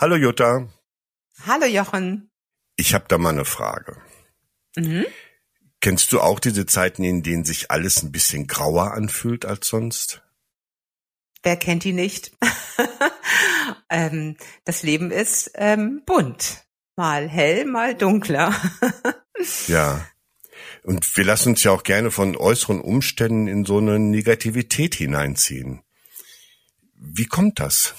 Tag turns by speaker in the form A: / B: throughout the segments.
A: Hallo Jutta.
B: Hallo Jochen.
A: Ich habe da mal eine Frage.
B: Mhm.
A: Kennst du auch diese Zeiten, in denen sich alles ein bisschen grauer anfühlt als sonst?
B: Wer kennt die nicht? ähm, das Leben ist ähm, bunt. Mal hell, mal dunkler.
A: ja. Und wir lassen uns ja auch gerne von äußeren Umständen in so eine Negativität hineinziehen. Wie kommt das?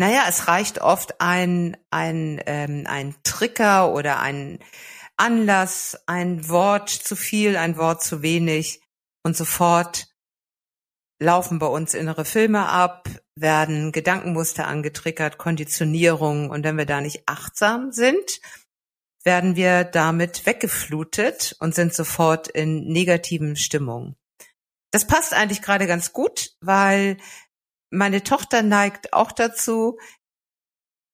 B: Naja, es reicht oft ein, ein, ähm, ein Trigger oder ein Anlass, ein Wort zu viel, ein Wort zu wenig und sofort laufen bei uns innere Filme ab, werden Gedankenmuster angetriggert, Konditionierung und wenn wir da nicht achtsam sind, werden wir damit weggeflutet und sind sofort in negativen Stimmungen. Das passt eigentlich gerade ganz gut, weil meine Tochter neigt auch dazu,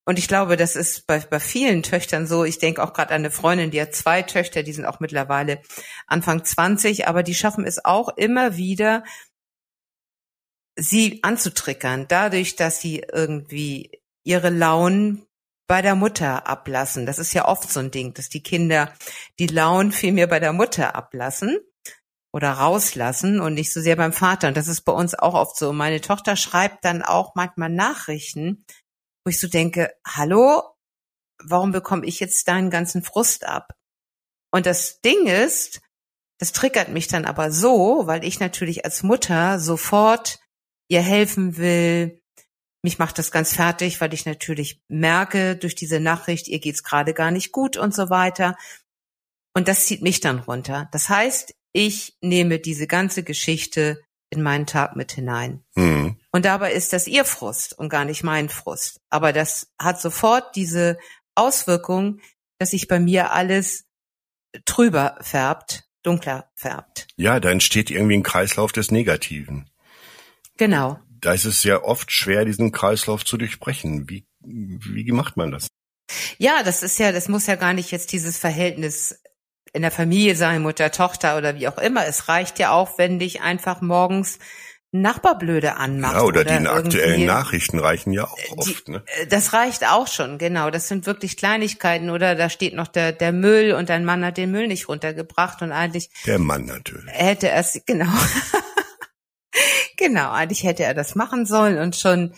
B: und ich glaube, das ist bei, bei vielen Töchtern so. Ich denke auch gerade an eine Freundin, die hat zwei Töchter, die sind auch mittlerweile Anfang 20, aber die schaffen es auch immer wieder, sie anzutrickern, dadurch, dass sie irgendwie ihre Launen bei der Mutter ablassen. Das ist ja oft so ein Ding, dass die Kinder die Launen viel mehr bei der Mutter ablassen oder rauslassen und nicht so sehr beim Vater. Und das ist bei uns auch oft so. Meine Tochter schreibt dann auch manchmal Nachrichten, wo ich so denke, hallo, warum bekomme ich jetzt deinen ganzen Frust ab? Und das Ding ist, das triggert mich dann aber so, weil ich natürlich als Mutter sofort ihr helfen will. Mich macht das ganz fertig, weil ich natürlich merke durch diese Nachricht, ihr geht's gerade gar nicht gut und so weiter. Und das zieht mich dann runter. Das heißt, ich nehme diese ganze Geschichte in meinen Tag mit hinein. Mhm. Und dabei ist das ihr Frust und gar nicht mein Frust. Aber das hat sofort diese Auswirkung, dass sich bei mir alles trüber färbt, dunkler färbt.
A: Ja, da entsteht irgendwie ein Kreislauf des Negativen.
B: Genau.
A: Da ist es ja oft schwer, diesen Kreislauf zu durchbrechen. Wie, wie macht man das?
B: Ja, das ist ja, das muss ja gar nicht jetzt dieses Verhältnis in der Familie sein, Mutter, Tochter oder wie auch immer. Es reicht ja auch, wenn dich einfach morgens Nachbarblöde anmacht.
A: Ja, oder, oder die aktuellen Nachrichten reichen ja auch
B: die,
A: oft. Ne?
B: Äh, das reicht auch schon, genau. Das sind wirklich Kleinigkeiten. Oder da steht noch der, der Müll und dein Mann hat den Müll nicht runtergebracht und eigentlich.
A: Der Mann natürlich.
B: Hätte er es, genau. genau, eigentlich hätte er das machen sollen und schon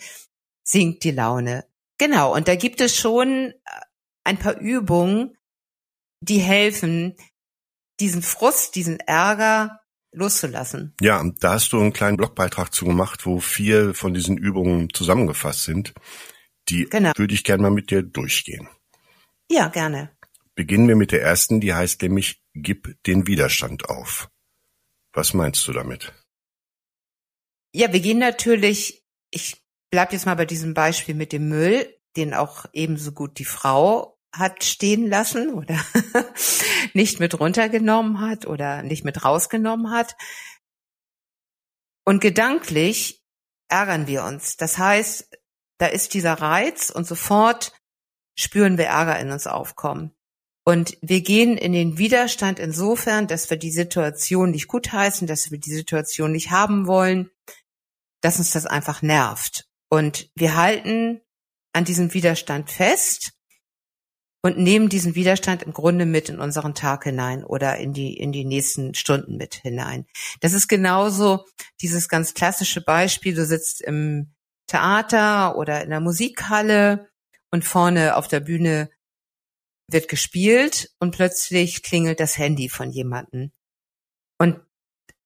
B: sinkt die Laune. Genau, und da gibt es schon ein paar Übungen, die helfen, diesen Frust, diesen Ärger loszulassen.
A: Ja, da hast du einen kleinen Blogbeitrag zu gemacht, wo vier von diesen Übungen zusammengefasst sind. Die genau. würde ich gerne mal mit dir durchgehen.
B: Ja, gerne.
A: Beginnen wir mit der ersten, die heißt nämlich Gib den Widerstand auf. Was meinst du damit?
B: Ja, wir gehen natürlich, ich bleib jetzt mal bei diesem Beispiel mit dem Müll, den auch ebenso gut die Frau hat stehen lassen oder nicht mit runtergenommen hat oder nicht mit rausgenommen hat. Und gedanklich ärgern wir uns. Das heißt, da ist dieser Reiz und sofort spüren wir Ärger in uns aufkommen. Und wir gehen in den Widerstand insofern, dass wir die Situation nicht gutheißen, dass wir die Situation nicht haben wollen, dass uns das einfach nervt. Und wir halten an diesem Widerstand fest und nehmen diesen Widerstand im Grunde mit in unseren Tag hinein oder in die, in die nächsten Stunden mit hinein. Das ist genauso dieses ganz klassische Beispiel, du sitzt im Theater oder in der Musikhalle und vorne auf der Bühne wird gespielt und plötzlich klingelt das Handy von jemandem. Und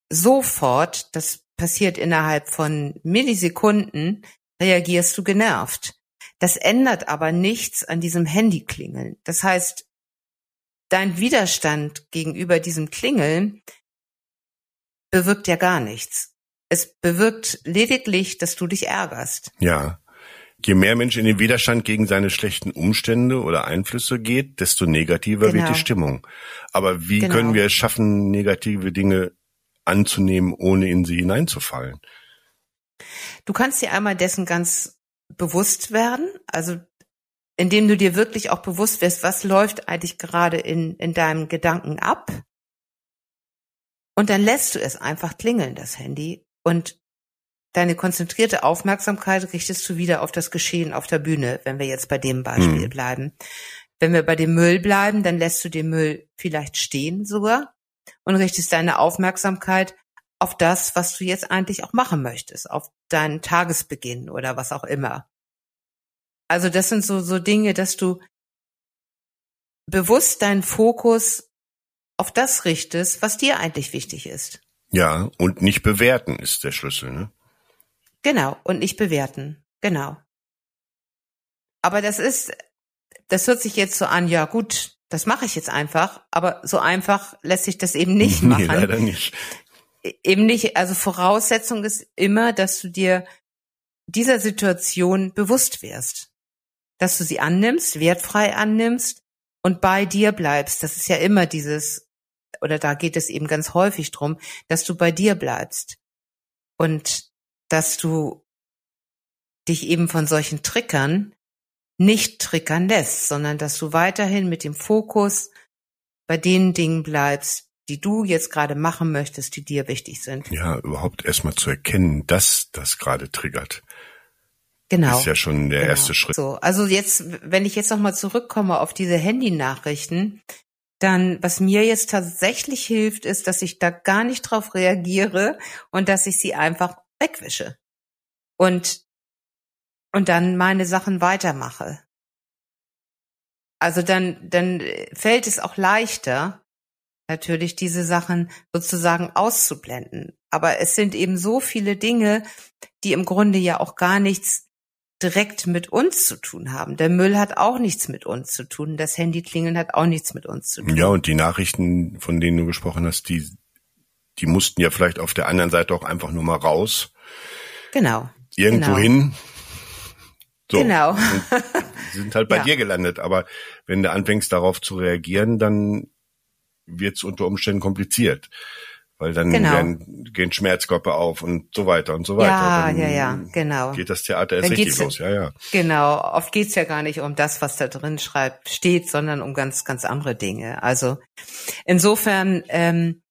B: sofort, das passiert innerhalb von Millisekunden, reagierst du genervt. Das ändert aber nichts an diesem Handyklingeln. Das heißt, dein Widerstand gegenüber diesem Klingeln bewirkt ja gar nichts. Es bewirkt lediglich, dass du dich ärgerst.
A: Ja. Je mehr Mensch in den Widerstand gegen seine schlechten Umstände oder Einflüsse geht, desto negativer genau. wird die genau. Stimmung. Aber wie genau. können wir es schaffen, negative Dinge anzunehmen, ohne in sie hineinzufallen?
B: Du kannst dir einmal dessen ganz bewusst werden, also indem du dir wirklich auch bewusst wirst, was läuft eigentlich gerade in, in deinem Gedanken ab. Und dann lässt du es einfach klingeln, das Handy, und deine konzentrierte Aufmerksamkeit richtest du wieder auf das Geschehen auf der Bühne, wenn wir jetzt bei dem Beispiel mhm. bleiben. Wenn wir bei dem Müll bleiben, dann lässt du den Müll vielleicht stehen sogar und richtest deine Aufmerksamkeit auf das, was du jetzt eigentlich auch machen möchtest, auf deinen Tagesbeginn oder was auch immer. Also das sind so, so Dinge, dass du bewusst deinen Fokus auf das richtest, was dir eigentlich wichtig ist.
A: Ja, und nicht bewerten ist der Schlüssel, ne?
B: Genau, und nicht bewerten. Genau. Aber das ist, das hört sich jetzt so an, ja gut, das mache ich jetzt einfach, aber so einfach lässt sich das eben nicht machen.
A: Nee, leider nicht.
B: Eben nicht, also Voraussetzung ist immer, dass du dir dieser Situation bewusst wirst. Dass du sie annimmst, wertfrei annimmst und bei dir bleibst. Das ist ja immer dieses, oder da geht es eben ganz häufig drum, dass du bei dir bleibst. Und dass du dich eben von solchen Trickern nicht trickern lässt, sondern dass du weiterhin mit dem Fokus bei den Dingen bleibst, die du jetzt gerade machen möchtest, die dir wichtig sind.
A: Ja, überhaupt erstmal zu erkennen, dass das gerade triggert.
B: Genau.
A: Ist ja schon der
B: genau.
A: erste Schritt.
B: So, also jetzt, wenn ich jetzt nochmal zurückkomme auf diese Handynachrichten, dann, was mir jetzt tatsächlich hilft, ist, dass ich da gar nicht drauf reagiere und dass ich sie einfach wegwische und und dann meine Sachen weitermache. Also dann dann fällt es auch leichter natürlich diese Sachen sozusagen auszublenden, aber es sind eben so viele Dinge, die im Grunde ja auch gar nichts direkt mit uns zu tun haben. Der Müll hat auch nichts mit uns zu tun. Das Handy klingeln hat auch nichts mit uns zu tun.
A: Ja, und die Nachrichten, von denen du gesprochen hast, die, die mussten ja vielleicht auf der anderen Seite auch einfach nur mal raus.
B: Genau.
A: Irgendwo
B: genau.
A: hin.
B: So. Genau.
A: sind halt bei ja. dir gelandet. Aber wenn du anfängst darauf zu reagieren, dann wird es unter Umständen kompliziert. Weil dann genau. werden, gehen Schmerzkörper auf und so weiter und so weiter.
B: Ja,
A: dann
B: ja, ja, genau.
A: Geht das Theater erst richtig los, ja, ja.
B: Genau. Oft geht's ja gar nicht um das, was da drin schreibt, steht, sondern um ganz, ganz andere Dinge. Also insofern, ähm,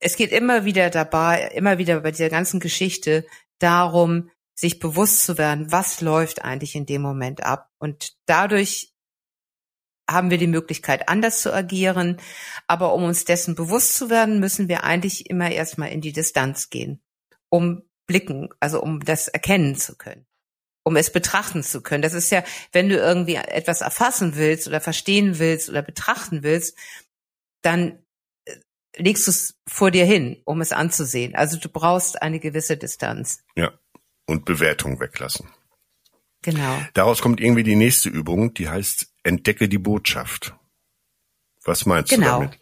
B: es geht immer wieder dabei, immer wieder bei dieser ganzen Geschichte darum, sich bewusst zu werden, was läuft eigentlich in dem Moment ab. Und dadurch haben wir die Möglichkeit, anders zu agieren. Aber um uns dessen bewusst zu werden, müssen wir eigentlich immer erstmal in die Distanz gehen, um blicken, also um das erkennen zu können, um es betrachten zu können. Das ist ja, wenn du irgendwie etwas erfassen willst oder verstehen willst oder betrachten willst, dann äh, legst du es vor dir hin, um es anzusehen. Also du brauchst eine gewisse Distanz.
A: Ja, und Bewertung weglassen.
B: Genau.
A: Daraus kommt irgendwie die nächste Übung, die heißt Entdecke die Botschaft. Was meinst
B: genau.
A: du damit?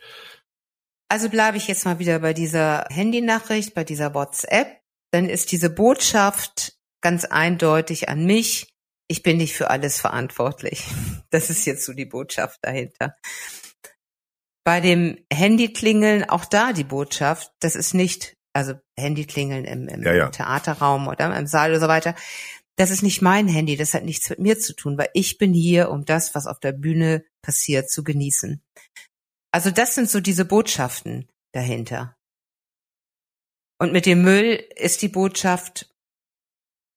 B: Also bleibe ich jetzt mal wieder bei dieser Handynachricht, bei dieser WhatsApp. Dann ist diese Botschaft ganz eindeutig an mich. Ich bin nicht für alles verantwortlich. Das ist jetzt so die Botschaft dahinter. Bei dem Handyklingeln auch da die Botschaft, das ist nicht, also Handyklingeln im, im
A: ja, ja.
B: Theaterraum oder im Saal oder so weiter das ist nicht mein Handy, das hat nichts mit mir zu tun, weil ich bin hier, um das, was auf der Bühne passiert, zu genießen. Also das sind so diese Botschaften dahinter. Und mit dem Müll ist die Botschaft,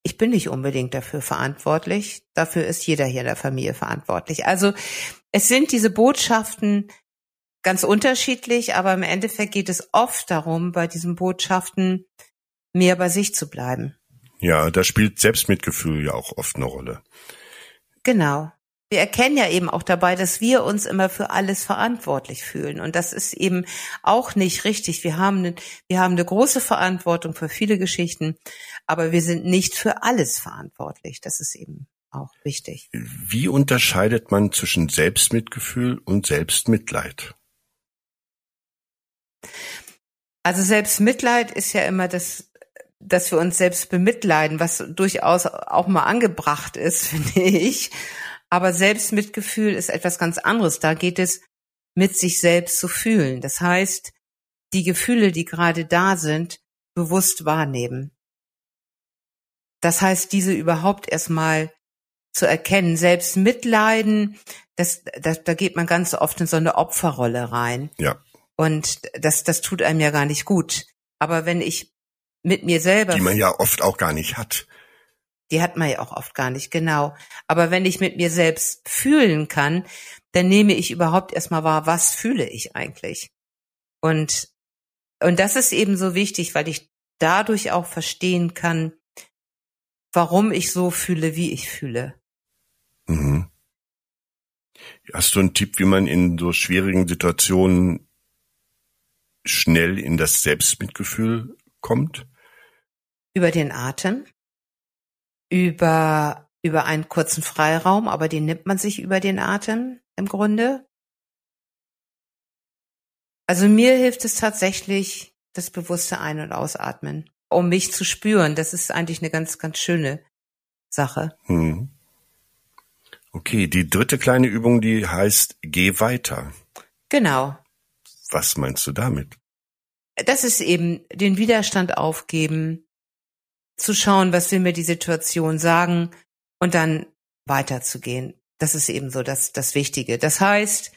B: ich bin nicht unbedingt dafür verantwortlich, dafür ist jeder hier in der Familie verantwortlich. Also es sind diese Botschaften ganz unterschiedlich, aber im Endeffekt geht es oft darum, bei diesen Botschaften mehr bei sich zu bleiben.
A: Ja, da spielt Selbstmitgefühl ja auch oft eine Rolle.
B: Genau. Wir erkennen ja eben auch dabei, dass wir uns immer für alles verantwortlich fühlen. Und das ist eben auch nicht richtig. Wir haben, eine, wir haben eine große Verantwortung für viele Geschichten, aber wir sind nicht für alles verantwortlich. Das ist eben auch wichtig.
A: Wie unterscheidet man zwischen Selbstmitgefühl und Selbstmitleid?
B: Also Selbstmitleid ist ja immer das dass wir uns selbst bemitleiden, was durchaus auch mal angebracht ist, finde ich. Aber Selbstmitgefühl ist etwas ganz anderes. Da geht es mit sich selbst zu fühlen. Das heißt, die Gefühle, die gerade da sind, bewusst wahrnehmen. Das heißt, diese überhaupt erstmal zu erkennen. Selbst Mitleiden, das, das, da geht man ganz oft in so eine Opferrolle rein.
A: Ja.
B: Und das, das tut einem ja gar nicht gut. Aber wenn ich mit mir selber.
A: Die man ja oft auch gar nicht hat.
B: Die hat man ja auch oft gar nicht, genau. Aber wenn ich mit mir selbst fühlen kann, dann nehme ich überhaupt erstmal wahr, was fühle ich eigentlich. Und, und das ist eben so wichtig, weil ich dadurch auch verstehen kann, warum ich so fühle, wie ich fühle. Mhm.
A: Hast du einen Tipp, wie man in so schwierigen Situationen schnell in das Selbstmitgefühl kommt?
B: Über den Atem, über, über einen kurzen Freiraum, aber den nimmt man sich über den Atem im Grunde. Also mir hilft es tatsächlich, das bewusste Ein- und Ausatmen, um mich zu spüren. Das ist eigentlich eine ganz, ganz schöne Sache. Hm.
A: Okay, die dritte kleine Übung, die heißt Geh weiter.
B: Genau.
A: Was meinst du damit?
B: Das ist eben den Widerstand aufgeben, zu schauen, was will mir die Situation sagen und dann weiterzugehen. Das ist eben so das, das Wichtige. Das heißt,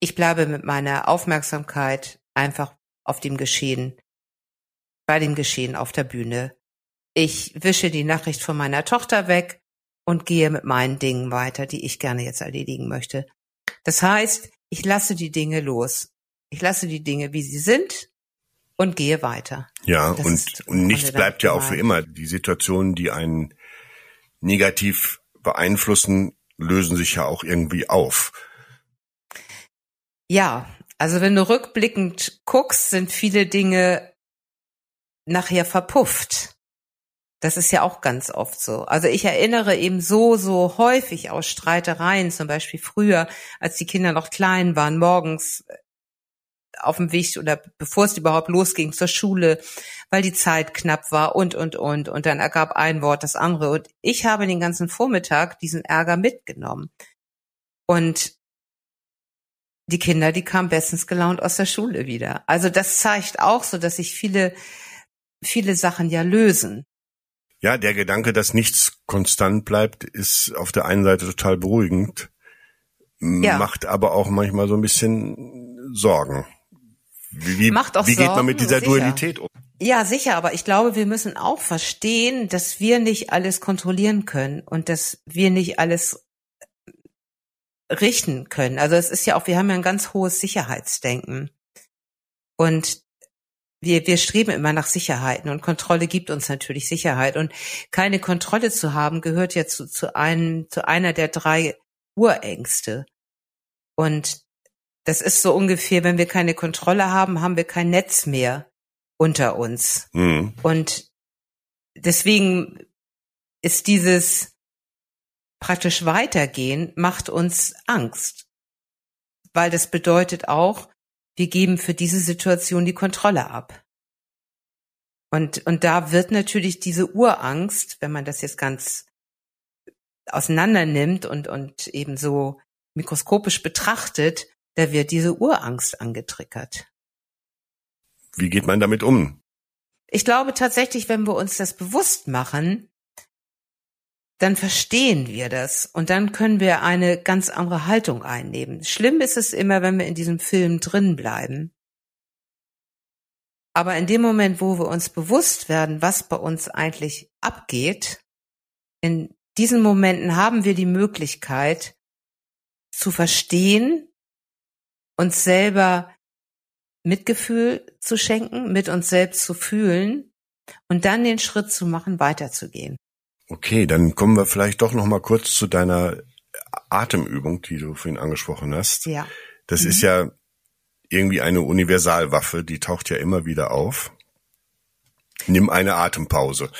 B: ich bleibe mit meiner Aufmerksamkeit einfach auf dem Geschehen, bei dem Geschehen auf der Bühne. Ich wische die Nachricht von meiner Tochter weg und gehe mit meinen Dingen weiter, die ich gerne jetzt erledigen möchte. Das heißt, ich lasse die Dinge los. Ich lasse die Dinge, wie sie sind und gehe weiter.
A: Ja, und, und nichts bleibt ja auch für immer. Die Situationen, die einen negativ beeinflussen, lösen sich ja auch irgendwie auf.
B: Ja, also wenn du rückblickend guckst, sind viele Dinge nachher verpufft. Das ist ja auch ganz oft so. Also ich erinnere eben so, so häufig aus Streitereien, zum Beispiel früher, als die Kinder noch klein waren, morgens auf dem Weg oder bevor es überhaupt losging zur Schule, weil die Zeit knapp war und, und, und. Und dann ergab ein Wort das andere. Und ich habe den ganzen Vormittag diesen Ärger mitgenommen. Und die Kinder, die kamen bestens gelaunt aus der Schule wieder. Also das zeigt auch so, dass sich viele, viele Sachen ja lösen.
A: Ja, der Gedanke, dass nichts konstant bleibt, ist auf der einen Seite total beruhigend, ja. macht aber auch manchmal so ein bisschen Sorgen. Wie, macht auch wie geht man mit dieser sicher. Dualität um?
B: Ja, sicher, aber ich glaube, wir müssen auch verstehen, dass wir nicht alles kontrollieren können und dass wir nicht alles richten können. Also es ist ja auch, wir haben ja ein ganz hohes Sicherheitsdenken. Und wir, wir streben immer nach Sicherheiten und Kontrolle gibt uns natürlich Sicherheit. Und keine Kontrolle zu haben, gehört ja zu, zu, einem, zu einer der drei Urängste. Und das ist so ungefähr, wenn wir keine Kontrolle haben, haben wir kein Netz mehr unter uns. Mhm. Und deswegen ist dieses praktisch weitergehen, macht uns Angst. Weil das bedeutet auch, wir geben für diese Situation die Kontrolle ab. Und, und da wird natürlich diese Urangst, wenn man das jetzt ganz auseinander nimmt und, und eben so mikroskopisch betrachtet, da wird diese Urangst angetriggert.
A: Wie geht man damit um?
B: Ich glaube tatsächlich, wenn wir uns das bewusst machen, dann verstehen wir das und dann können wir eine ganz andere Haltung einnehmen. Schlimm ist es immer, wenn wir in diesem Film drin bleiben. Aber in dem Moment, wo wir uns bewusst werden, was bei uns eigentlich abgeht, in diesen Momenten haben wir die Möglichkeit zu verstehen, uns selber Mitgefühl zu schenken, mit uns selbst zu fühlen und dann den Schritt zu machen, weiterzugehen.
A: Okay, dann kommen wir vielleicht doch noch mal kurz zu deiner Atemübung, die du vorhin angesprochen hast.
B: Ja.
A: Das mhm. ist ja irgendwie eine Universalwaffe, die taucht ja immer wieder auf. Nimm eine Atempause.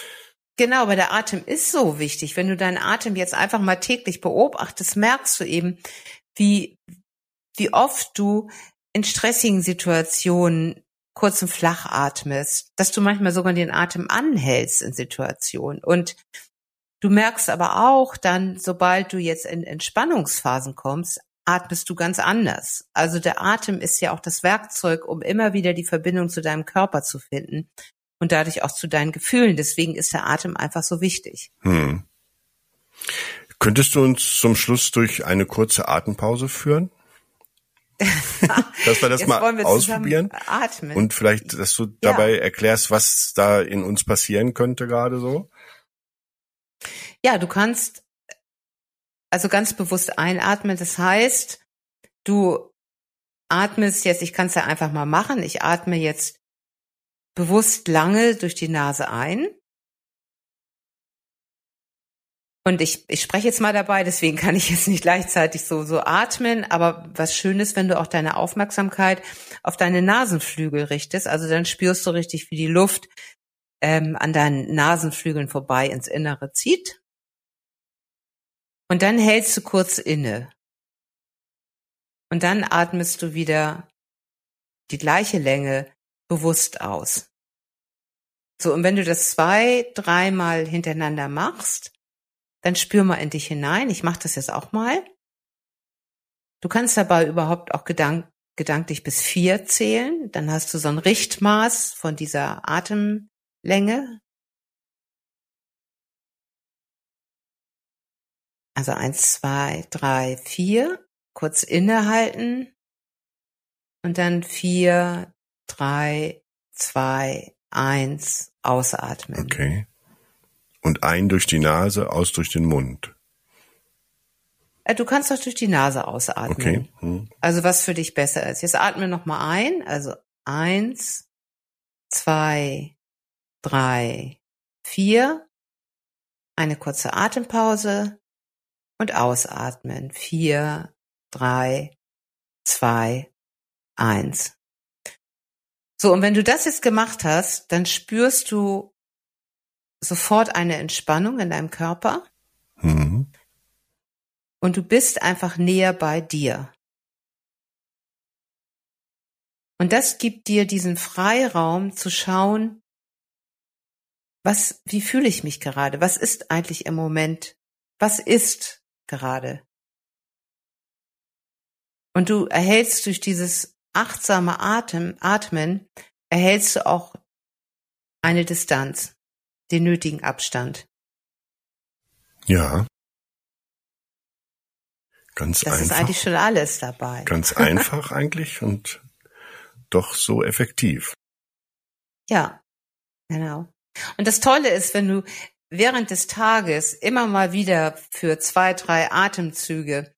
B: Genau, aber der Atem ist so wichtig. Wenn du deinen Atem jetzt einfach mal täglich beobachtest, merkst du eben, wie, wie oft du in stressigen Situationen kurz und flach atmest, dass du manchmal sogar den Atem anhältst in Situationen. Und Du merkst aber auch dann, sobald du jetzt in Entspannungsphasen kommst, atmest du ganz anders. Also der Atem ist ja auch das Werkzeug, um immer wieder die Verbindung zu deinem Körper zu finden und dadurch auch zu deinen Gefühlen. Deswegen ist der Atem einfach so wichtig. Hm.
A: Könntest du uns zum Schluss durch eine kurze Atempause führen? Dass wir das Jetzt mal wir ausprobieren.
B: Atmen.
A: Und vielleicht, dass du dabei ja. erklärst, was da in uns passieren könnte gerade so.
B: Ja, du kannst also ganz bewusst einatmen. Das heißt, du atmest jetzt, ich kann es ja einfach mal machen. Ich atme jetzt bewusst lange durch die Nase ein. Und ich, ich spreche jetzt mal dabei, deswegen kann ich jetzt nicht gleichzeitig so, so atmen. Aber was schön ist, wenn du auch deine Aufmerksamkeit auf deine Nasenflügel richtest. Also dann spürst du richtig, wie die Luft ähm, an deinen Nasenflügeln vorbei ins Innere zieht. Und dann hältst du kurz inne. Und dann atmest du wieder die gleiche Länge bewusst aus. So, und wenn du das zwei, dreimal hintereinander machst, dann spür mal in dich hinein. Ich mache das jetzt auch mal. Du kannst dabei überhaupt auch gedank gedanklich bis vier zählen. Dann hast du so ein Richtmaß von dieser Atemlänge. Also eins, zwei, drei, vier. Kurz innehalten. Und dann vier, drei, zwei, eins, ausatmen.
A: Okay. Und ein durch die Nase, aus durch den Mund.
B: Äh, du kannst doch durch die Nase ausatmen. Okay. Hm. Also was für dich besser ist. Jetzt atme nochmal ein. Also eins, zwei, drei, vier. Eine kurze Atempause und ausatmen. Vier, drei, zwei, eins. So, und wenn du das jetzt gemacht hast, dann spürst du sofort eine Entspannung in deinem Körper. Mhm. Und du bist einfach näher bei dir. Und das gibt dir diesen Freiraum zu schauen, was, wie fühle ich mich gerade? Was ist eigentlich im Moment? Was ist gerade? Und du erhältst durch dieses achtsame Atem, Atmen, erhältst du auch eine Distanz den nötigen Abstand.
A: Ja. Ganz
B: das
A: einfach.
B: Das ist eigentlich schon alles dabei.
A: Ganz einfach eigentlich und doch so effektiv.
B: Ja, genau. Und das Tolle ist, wenn du während des Tages immer mal wieder für zwei, drei Atemzüge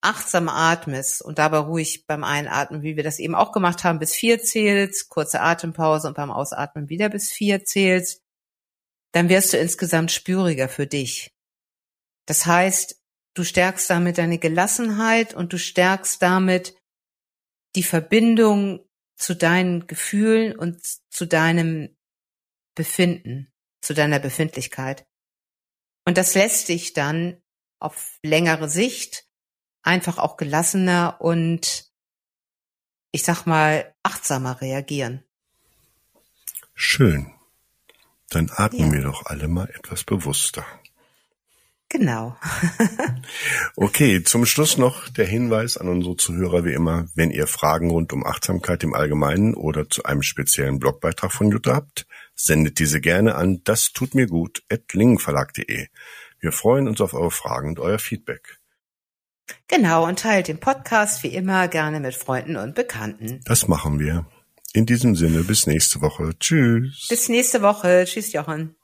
B: achtsam atmest und dabei ruhig beim Einatmen, wie wir das eben auch gemacht haben, bis vier zählst, kurze Atempause und beim Ausatmen wieder bis vier zählst, dann wirst du insgesamt spüriger für dich. Das heißt, du stärkst damit deine Gelassenheit und du stärkst damit die Verbindung zu deinen Gefühlen und zu deinem Befinden, zu deiner Befindlichkeit. Und das lässt dich dann auf längere Sicht einfach auch gelassener und ich sag mal achtsamer reagieren.
A: Schön. Dann atmen ja. wir doch alle mal etwas bewusster.
B: Genau.
A: okay, zum Schluss noch der Hinweis an unsere Zuhörer wie immer, wenn ihr Fragen rund um Achtsamkeit im Allgemeinen oder zu einem speziellen Blogbeitrag von Jutta habt, sendet diese gerne an das tut mir gut at lingenverlag.de. Wir freuen uns auf eure Fragen und euer Feedback.
B: Genau, und teilt den Podcast wie immer gerne mit Freunden und Bekannten.
A: Das machen wir. In diesem Sinne, bis nächste Woche. Tschüss.
B: Bis nächste Woche. Tschüss, Jochen.